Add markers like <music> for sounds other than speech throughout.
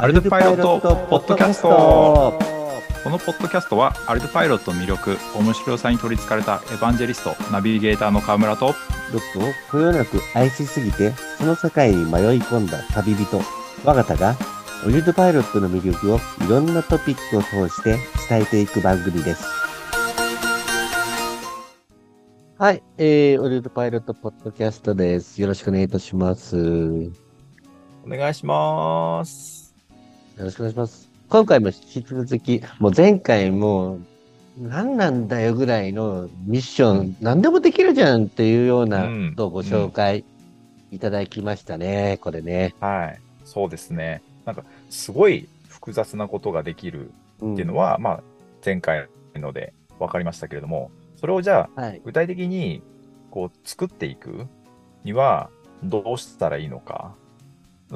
アルトパイロットポッドキャストこのポッドキャストはアルトパイロットの魅力面白さに取りつかれたエヴァンジェリストナビゲーターの川村とロックをこよなく愛しすぎてその世界に迷い込んだ旅人我が田がオリルトパイロットの魅力をいろんなトピックを通して伝えていく番組です。はい、えー、オリルトパイロットポッドキャストです。よろしくお願いいたします。よお願いしますろしくお願いします。今回も引き続き、もう前回も、何なんだよぐらいのミッション、何でもできるじゃんっていうようなうんことをご紹介いただきましたね、これね。はいそうですねなんかすごい複雑なことができるうんっていうのは、まあ前回ので分かりましたけれどもそれをじゃあはい。具体的にこう作っていくにはどうしたらいいのか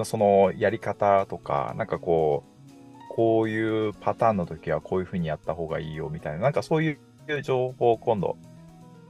そのやり方とかなんかこうこういうパターンの時はこういうふうにやった方がいいよみたいななんかそういう情報を今度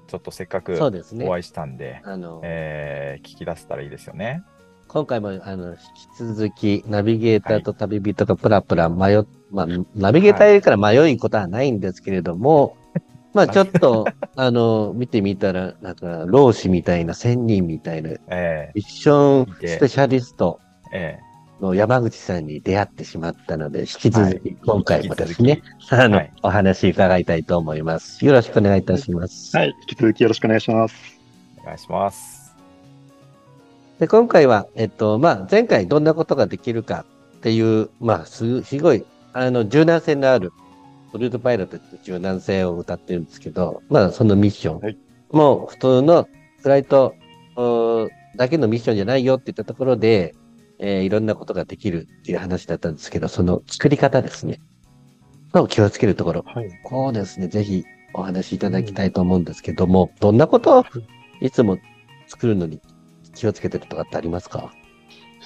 ちょっとせっかくそうですねお。会いしたんであの、えー聞き出せたらいいですよね。今回もあの引き続きナビゲーターと旅人がプラプラ迷っ、まあ、ナビゲーターいるから迷いことはないんですけれども、<laughs> まあちょっと、あの、見てみたら、なんか、老子みたいな、仙人みたいな、<laughs> えミッションスペシャリストーえの山口さんに出会ってしまったので、引き続き、はい今回もです引ね、あの、はいお話伺いたいと思います。よろしくお願いいたします。はい、引き続きよろしくお願いします。ーお願いします。で、今回は、えっと、まあ、前回どんなことができるかっていう、まあ、す、すごい、あの、柔軟性のある、ルートパイロットって柔軟性を歌ってるんですけど、まあ、そのミッション。はいもう、普通のフライトおだけのミッションじゃないよって言ったところで、えーいろんなことができるっていう話だったんですけど、その作り方ですね。の気をつけるところ。はい。こうですね、ぜひお話しいただきたいと思うんですけども、どんなことをいつも作るのに気をつけてるとかってありますか？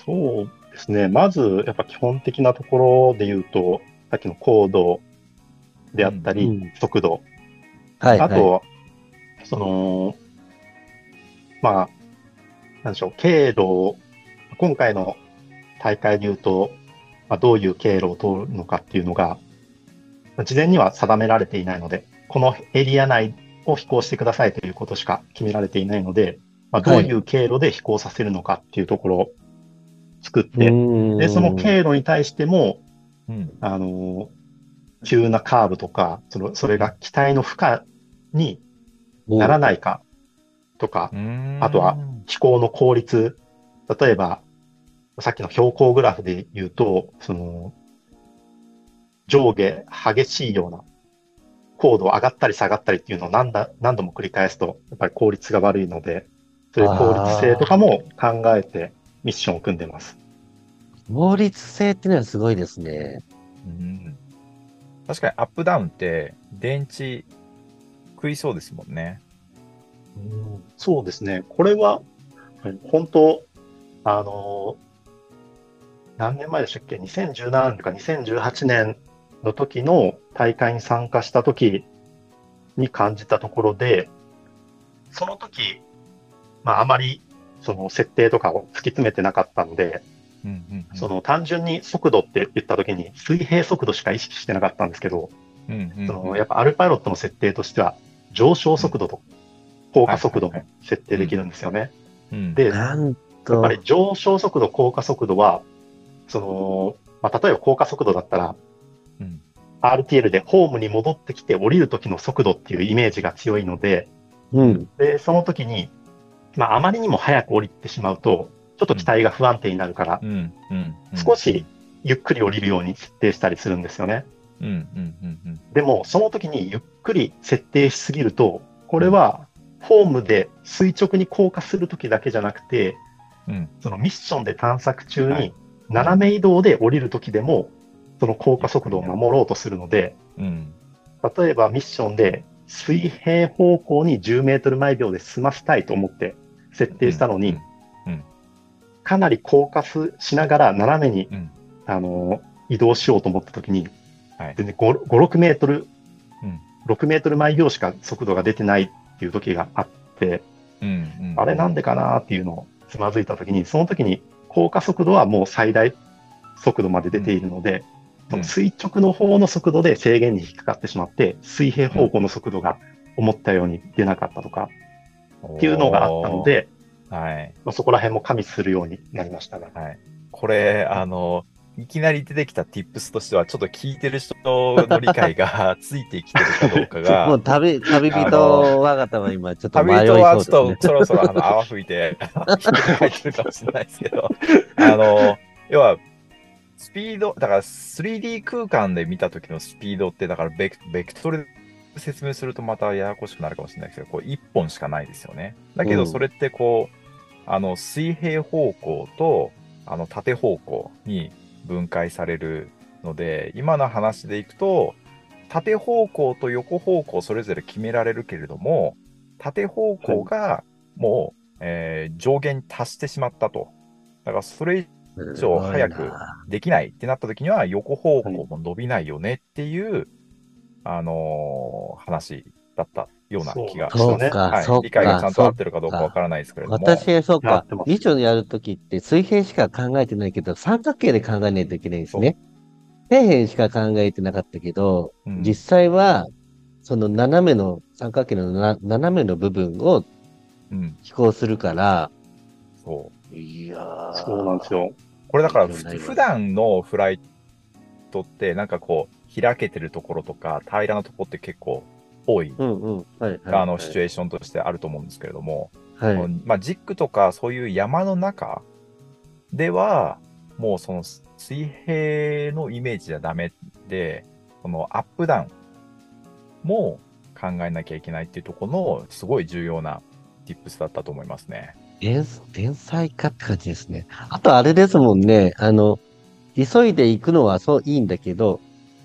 そうですね。まず、やっぱ基本的なところで言うと、さっきの高度であったり、うん速度。はい。あと、はいその、まあ、なんでしょう、経路を、今回の大会で言うと、まあ、どういう経路を通るのかっていうのが、事前には定められていないので、このエリア内を飛行してくださいということしか決められていないので、まあ、どういう経路で飛行させるのかっていうところを作って、で、その経路に対しても、うん。あの、急なカーブとか、そのそれが機体の負荷にならないかとか、あとは飛行の効率、例えば、さっきの標高グラフで言うと、その、上下激しいような高度上がったり下がったりっていうのを何だ何度も繰り返すと、やっぱり効率が悪いので、そういう効率性とかも考えてミッションを組んでます。効率性っていうのはすごいですね。うん確かにアップダウンって電池食いそうですもんね。そうですね。これは、はい本当、あの、何年前でしたっけ ?2017 年とか2018年の時の大会に参加した時に感じたところで、その時、まああまりその設定とかを突き詰めてなかったので、うんうんうん。その単純に速度って言った時に水平速度しか意識してなかったんですけど、うんうんうん。そのやっぱアルパイロットの設定としては上昇速度と降下速度も設定できるんですよね。うん。で、やなんっとぱ、り上昇速度、降下速度は、その、まあ、例えば降下速度だったら、うん。RTL でホームに戻ってきて降りる時の速度っていうイメージが強いので、うん。で、その時に、まあ、あまりにも早く降りてしまうと、ちょっと機体が不安定になるから、うん。うん。うん。少しゆっくり降りるように設定したりするんですよね。うん。うん。うん。うん。でも、その時にゆっくり設定しすぎると、これは、ホームで垂直に降下する時だけじゃなくて、うん。そのミッションで探索中はい。に、斜め移動で降りる時でも、その降下速度を守ろうとするので、うん。例えばミッションで水平方向に10メートル毎秒で済ませたいと思って設定したのに、うんうんかなり降下すしながら斜めに、うん。あの移動しようと思った時に、はい。全然5、5 6メートル、うん。6メートル毎秒しか速度が出てないっていう時があって、あれなんでかなっていうのをつまずいた時に、その時に降下速度はもう最大速度まで出ているので、その垂直の方の速度で制限に引っかかってしまって、水平方向の速度が思ったように出なかったとかっていうのがあったので、はい。まあ、そこら辺も加味するようになりましたが。はい。これ、あの、いきなり出てきた tips としては、ちょっと聞いてる人の理解がついてきてるかどうかが、<laughs> もう旅、旅人我がたは今ちょっと迷い旅そう人はちょっですねとそろそろあの泡吹いて、ひってるかもしれないですけど、<laughs> あの、要は、スピード、だから 3D 空間で見た時のスピードって、だからベクベクトルで説明するとまたややこしくなるかもしれないですけど、こう1本しかないですよね。だけうんどそれってこう、あの水平方向とあの縦方向に分解されるので、今の話でいくと、縦方向と横方向それぞれ決められるけれども、縦方向がもう、えー上限に達してしまったと。だからそれ以上早くできないってなった時には横方向も伸びないよねっていう、あのー話だったような気がしす。か、はい。理解がちゃんと合ってるかどうかそうわからないですけれども。私、そうか理長やるときって水平しか考えてないけど、三角形で考えないといけないんですね。底辺しか考えてなかったけど、うん実際は、その斜めの、三角形のな斜めの部分をうん、飛行するから、そう。いやーそうなんですよ。これだから勉強になります普段のフライトってなんかこう開けてるところとか平らなところって結構多い。あのシチュエーションとしてあると思うんですけれども、はい。まあ、ジックとかそういう山の中ではもうその水平のイメージじゃダメでそのアップダウンも考えなきゃいけないっていうところのすごい重要な tips だったと思いますね。天天才かって感じですね。あとあれですもんね、あの、急いで行くのはそういいんだけど、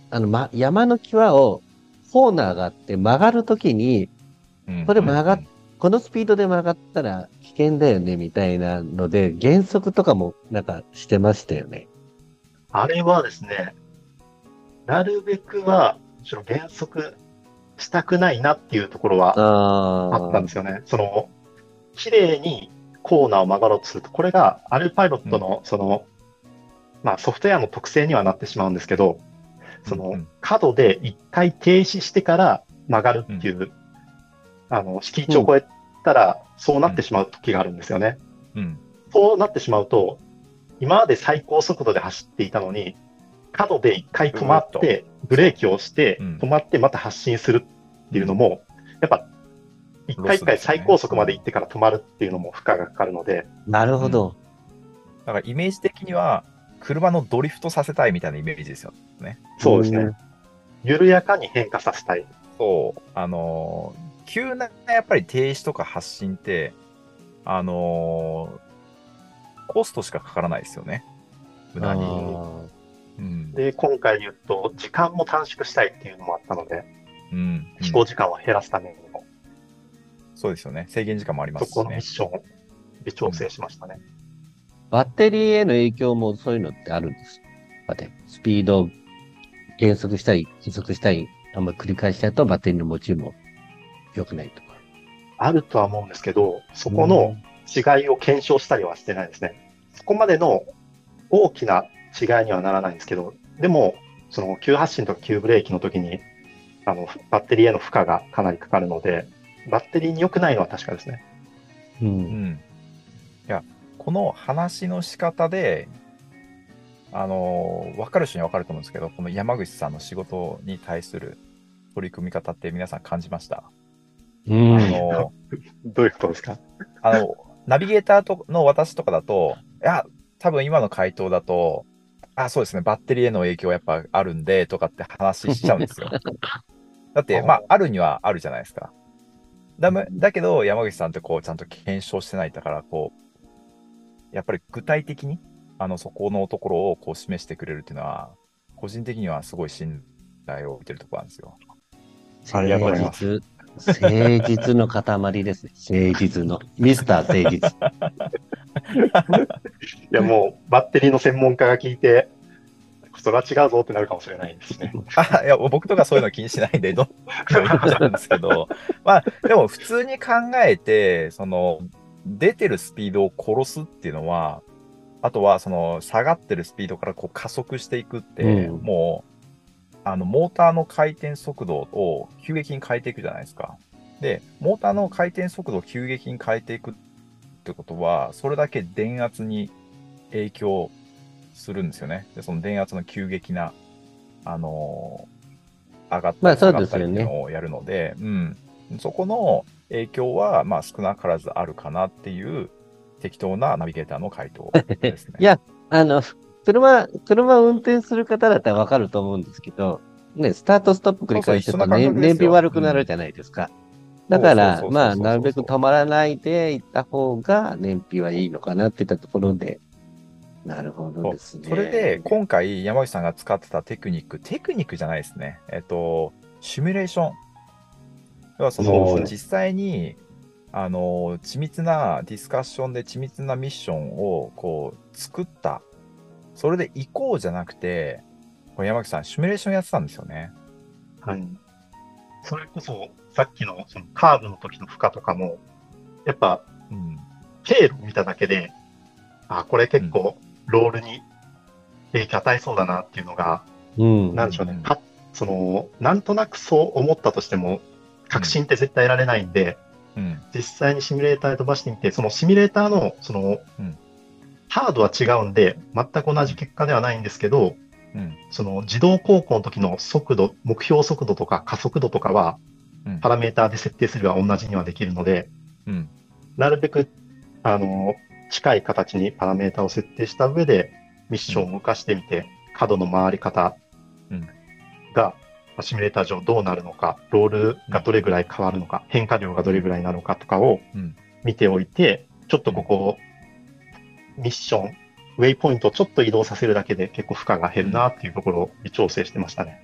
あの、ま、山の際をコーナーがあって曲がるときに、うんこれ曲がっこのスピードで曲がったら危険だよね、みたいなので、減速とかもなんかしてましたよね。あれはですね、なるべくは、むしろ減速したくないなっていうところはああったんですよね。その、綺麗にコーナーを曲がろうとすると、これがアルパイロットの、その、まあソフトウェアの特性にはなってしまうんですけど、その角で一回停止してから曲がるっていう、あの、敷地を越えたら、そうなってしまう時があるんですよね。うん。そうなってしまうと、今まで最高速度で走っていたのに、角で一回止まっうて、ブレーキをしてうん、止まってまた発進するっていうのも、やっぱ、一回一回最高速まで行ってから止まるっていうのも負荷がかかるので、なるほど。だからイメージ的には車のドリフトさせたいみたいなイメージですよね。そうですね。緩やかに変化させたい。そう、あのー急なやっぱり停止とか発進って、あのーコストしかかからないですよね。無駄に。あうん。で、今回言うと、時間も短縮したいっていうのもあったので、うんうん飛行時間を減らすためにも、そうですよね。制限時間もありますしねそこのミッ。ションを微調整しましたね。ーバッテリーへの影響もそういうのってあるんですか？ね。スピードを減速したり、加速したり、あんまり繰り返しちゃうとバッテリーの持ちも良くないとか。あるとは思うんですけど、そこの違いを検証したりはしてないですね。そこまでの大きな違いにはならないんですけど、でも、その急発進とか急ブレーキの時に、あの、バッテリーへの負荷がかなりかかるので、バッテリーに良くないのは確かですね。う。うんん。いや、この話の仕方で、あのー、分かる人には分かると思うんですけど、この山口さんの仕事に対する取り組み方って皆さん感じました？うん。あのどういうことですか？あの、ナビゲーターとの私とかだと、いや、多分今の回答だと、あ、そうですね、バッテリーへの影響やっぱあるんで、とかって話しちゃうんですよ。<laughs> だって、まあ、あるにはあるじゃないですか。だめだけど、山口さんってこう、ちゃんと検証してないだから、こう、やっぱり具体的に、あの、そこのところをこう示してくれるっていうのは、個人的にはすごい信頼を置いてるところなんですよ。ありがとうございます誠実。誠実の塊ですね。<laughs> 誠実の。ミスター誠実。いや、もう、バッテリーの専門家が聞いて、それは違うぞってなるかもしれないですね。あ、いや、僕とかそういうの気にしないんで、どんどん言っちゃうんですけど、まあ、でも普通に考えて、その、出てるスピードを殺すっていうのは、あとはその下がってるスピードからこう加速していくって、うん、もうあのモーターの回転速度を急激に変えていくじゃないですか。で、モーターの回転速度を急激に変えていくってことは、それだけ電圧に影響するんですよね。でその電圧の急激な、あのー、上がったり下がったりっていうのをやるので、まあ、ね、うん、そこの影響は、まあ、少なからずあるかなっていう適当なナビゲーターの回答ですね。<laughs> いや、あの、車、車を運転する方だったらわかると思うんですけど、ね、スタートストップ繰り返してると燃費悪くなるじゃないですか。だから、まあ、なるべく止まらないで行った方が燃費はいいのかなっていったところで、なるほどですね。それで、今回山口さんが使ってたテクニック、テクニックじゃないですね。えっと、シミュレーション。要はその、実際に、あの、緻密なディスカッションで緻密なミッションをこう作った。それで行こうじゃなくて、これ山口さん、シミュレーションやってたんですよね。はい。それこそ、さっきのそのカーブの時の負荷とかも、やっぱ、うん、経路見ただけで、あ、これ結構ロールに影響与えそうだなっていうのが、うん、なんでしょうね、うん、その、なんとなくそう思ったとしても、確信って絶対得られないんで、うん、実際にシミュレーターで飛ばしてみて、そのシミュレーターの、その、うん、ハードは違うんで、全く同じ結果ではないんですけど、うん、その自動航行の時の速度、目標速度とか加速度とかは、パラメーターで設定すれば同じにはできるので、なるべく、あの、近い形にパラメータを設定した上で、ミッションを動かしてみて、角の回り方が、シミュレーター上どうなるのか、ロールがどれぐらい変わるのか、変化量がどれぐらいなのかとかを見ておいて、ちょっとここ、ミッション、ウェイポイントをちょっと移動させるだけで結構負荷が減るなっていうところを微調整してましたね。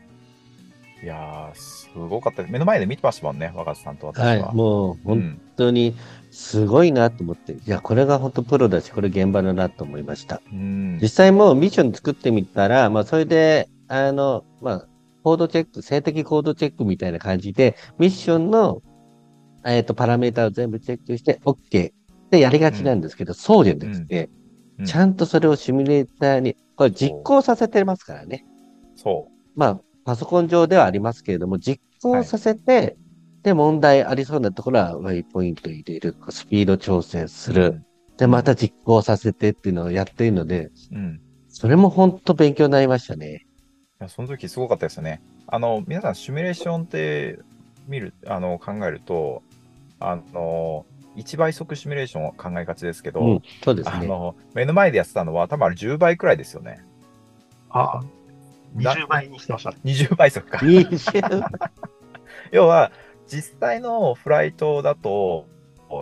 いやー、すごかったです。目の前で見てましたもんね、若狭さんと私は。はい、もう本当にすごいなと思って、うん、いや、これが本当プロだし、これ現場だなと思いました。うん、実際もうミッション作ってみたら、まあ、それで、あの、まあ、コードチェック、性的コードチェックみたいな感じで、ミッションの、えっ、ー、と、パラメータを全部チェックして、OK でやりがちなんですけど、うん、そうじゃなくて、ちゃんとそれをシミュレーターに、これ実行させてますからね。そう。まあ、パソコン上ではありますけれども、実行させて、はい、で、問題ありそうなところは、ウェイポイント入れる、スピード調整する、うん、で、また実行させてっていうのをやっているので、うん、それも本当勉強になりましたね。いやその時すごかったですよね。あの、皆さん、シミュレーションって見る、あの、考えると、あの、1倍速シミュレーションを考えがちですけど、うん、そうですね。あの、目の前でやってたのは、多分あれ10倍くらいですよね。ああ、20倍にしてました、ね。20倍速か。<laughs> 要は、実際のフライトだと、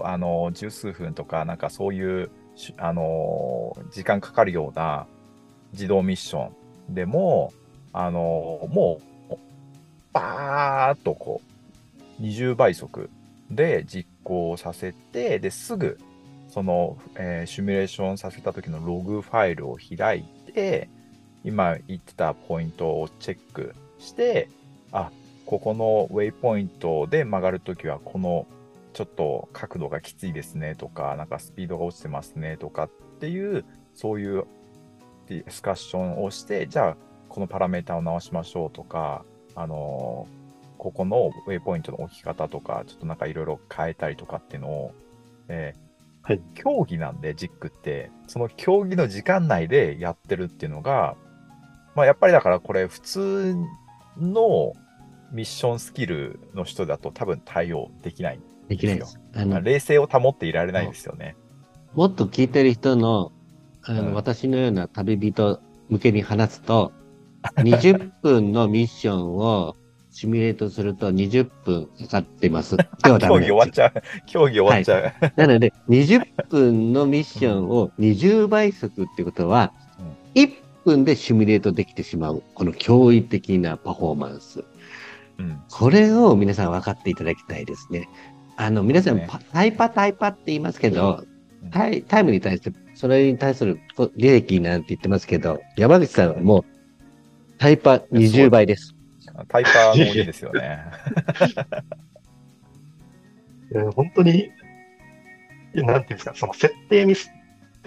あの、十数分とか、なんかそういう、あの、時間かかるような自動ミッションでも、あの、もう、バーっとこう、20倍速で実行させて、で、すぐ、その、えー、シミュレーションさせた時のログファイルを開いて、今言ってたポイントをチェックして、あ、ここのウェイポイントで曲がるときは、このちょっと角度がきついですねとか、なんかスピードが落ちてますねとかっていう、そういうディスカッションをして、じゃあ、このパラメータを直しましょうとか、あのー、ここのウェイポイントの置き方とか、ちょっとなんかいろいろ変えたりとかっていうのを、えー、はい、競技なんで、ジックって、その競技の時間内でやってるっていうのが、まあ、やっぱりだからこれ普通のミッションスキルの人だと多分対応できないできないです。あの冷静を保っていられないですよね。もっと聞いてる人の、あの、うん、私のような旅人向けに話すと、20分のミッションをシミュレートすると20分かかってます。<laughs> 今日競技終わっちゃう。競技終わっちゃう。はい、なので、20分のミッションを20倍速ってことは、1分でシミュレートできてしまう、この驚異的なパフォーマンス。うん、これを皆さん分かっていただきたいですね。あの、皆さん、ね、タイパタイパって言いますけど、うん、タイタイムに対して、それに対する利益なんて言ってますけど、山口さんはもう、タイパ20倍です。タイパーもいいですよね。<laughs> いや本当に、なんていうんですか、その設定ミスっ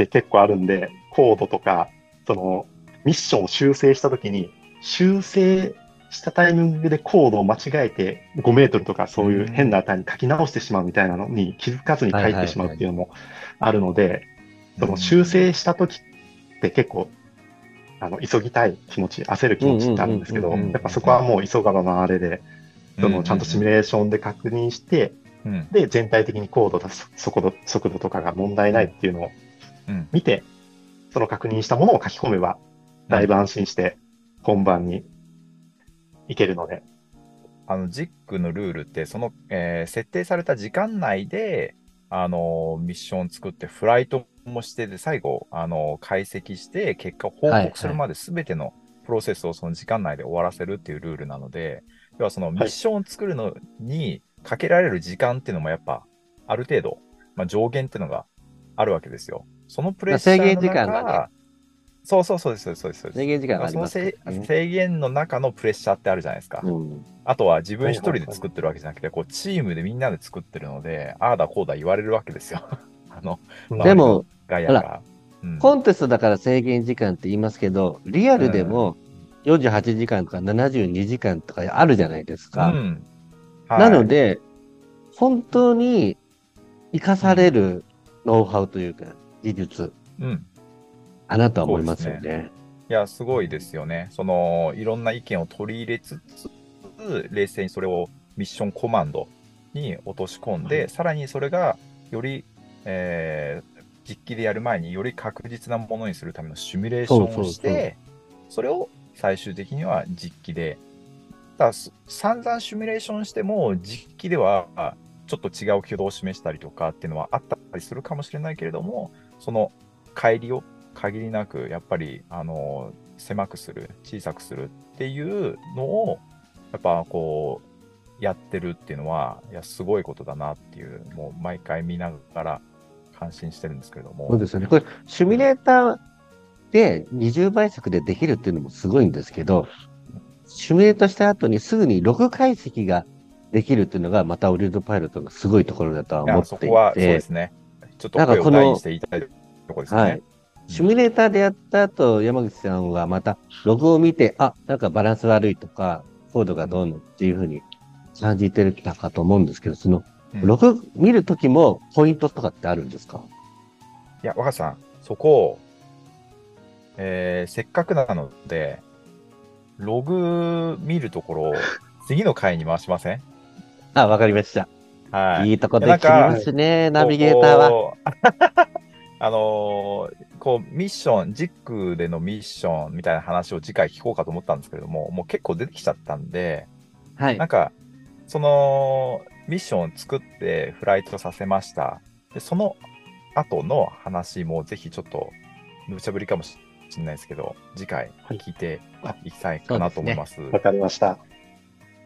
って結構あるんで、コードとか、その、ミッションを修正したときに、修正したタイミングでコードを間違えて5メートルとかそういう変な値に書き直してしまうみたいなのに気づかずに書いてしまうっていうのもあるので、その修正したときって結構、あの、急ぎたい気持ち、焦る気持ちってあるんですけど、やっぱそこはもう急がば回れで、そのちゃんとシミュレーションで確認して、で、全体的にコードと速度速度とかが問題ないっていうのを見て、その確認したものを書き込めば、だいぶ安心して本番に行けるので。あの、ジックのルールって、その、えー、設定された時間内で、あの、ミッション作って、フライトもしてで、最後、あの、解析して、結果を報告するまで全てのプロセスをその時間内で終わらせるっていうルールなので、要はそのミッションを作るのにかけられる時間っていうのもやっぱ、ある程度、まあ、上限っていうのがあるわけですよ。そのプレッシャーの中、制限時間がね、そうそうそうです、そうです、そうです。制限時間があります、ね、その制限の中のプレッシャーってあるじゃないですか。うん、あとは自分一人で作ってるわけじゃなくて、こうチームでみんなで作ってるので、ああだこうだ言われるわけですよ。<laughs> あの、でも、ガヤが、うん、コンテストだから制限時間って言いますけど、リアルでも48時間とか72時間とかあるじゃないですか。うんはい、なので、本当に生かされるノウハウというか、技術。うんあなたは思いますよね。ねいや、すごいですよね。その、いろんな意見を取り入れつつ、冷静にそれをミッションコマンドに落とし込んで、うん、さらにそれがより、えー、実機でやる前により確実なものにするためのシミュレーションをして、それを最終的には実機で、だ散々シミュレーションしても実機ではちょっと違う挙動を示したりとかっていうのはあったりするかもしれないけれども、その乖離を限りなくやっぱりあの狭くする小さくするっていうのをやっぱこうやってるっていうのはいやすごいことだなっていうもう毎回見ながら感心してるんですけれども。そうですよね。これシミュレーターで20倍速でできるっていうのもすごいんですけどシミュレートした後にすぐにログ解析ができるっていうのがまたオリルドパイロットのすごいところだとは思っていて。そこはそうですね。ちょっと声を大にして言いたいところですね。はいシミュレーターでやった後、山口さんはまたログを見て、あ、なんかバランス悪いとか、コードがどうのっていうふうに感じてたかと思うんですけど、その、ログ見るときもポイントとかってあるんですか、いや、若さん、そこ、えー、せっかくなので、ログ見るところ、次の回に回しません？<laughs> あ、わかりました。はい。いいとこできますね、ナビゲーターは。<laughs> あのー、こう、ミッション、ジックでのミッションみたいな話を次回聞こうかと思ったんですけれども、もう結構出てきちゃったんで、はい。なんか、その、ミッションを作ってフライトさせました。で、その後の話もぜひちょっと、無茶ぶりかもしれないですけど、次回聞いていきたいかなと思います。わ、ね、かりました。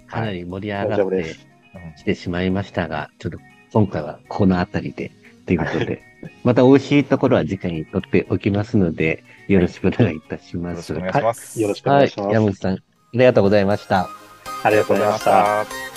かなり盛り上がってきてしまいましたが、ちょっと今回はこの辺りでということで。<laughs> <laughs> また美味しいところは次回にとっておきますので、よろしくお願いいたします。よろしくお願いします。よろしくお願いします。山口さん、ありがとうございました。ありがとうございました。